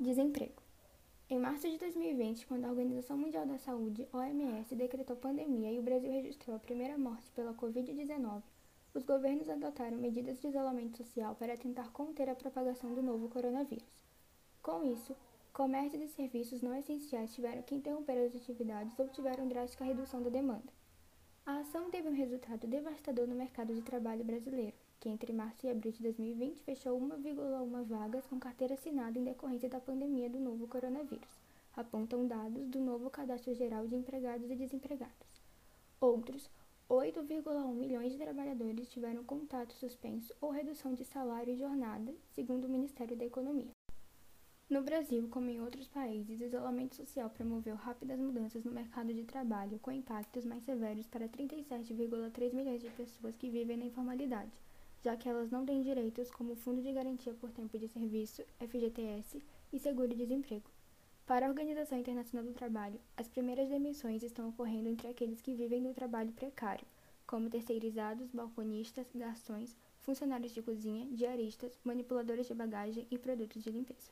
Desemprego. Em março de 2020, quando a Organização Mundial da Saúde, OMS, decretou pandemia e o Brasil registrou a primeira morte pela Covid-19, os governos adotaram medidas de isolamento social para tentar conter a propagação do novo coronavírus. Com isso, comércios e serviços não essenciais tiveram que interromper as atividades ou tiveram drástica redução da demanda. A ação teve um resultado devastador no mercado de trabalho brasileiro, que entre março e abril de 2020 fechou 1,1 vagas com carteira assinada em decorrência da pandemia do novo coronavírus, apontam dados do novo Cadastro Geral de Empregados e Desempregados. Outros 8,1 milhões de trabalhadores tiveram contato suspenso ou redução de salário e jornada, segundo o Ministério da Economia. No Brasil, como em outros países, o isolamento social promoveu rápidas mudanças no mercado de trabalho, com impactos mais severos para 37,3 milhões de pessoas que vivem na informalidade, já que elas não têm direitos como Fundo de Garantia por Tempo de Serviço, FGTS, e Seguro-Desemprego. Para a Organização Internacional do Trabalho, as primeiras demissões estão ocorrendo entre aqueles que vivem no trabalho precário, como terceirizados, balconistas, garçons, funcionários de cozinha, diaristas, manipuladores de bagagem e produtos de limpeza.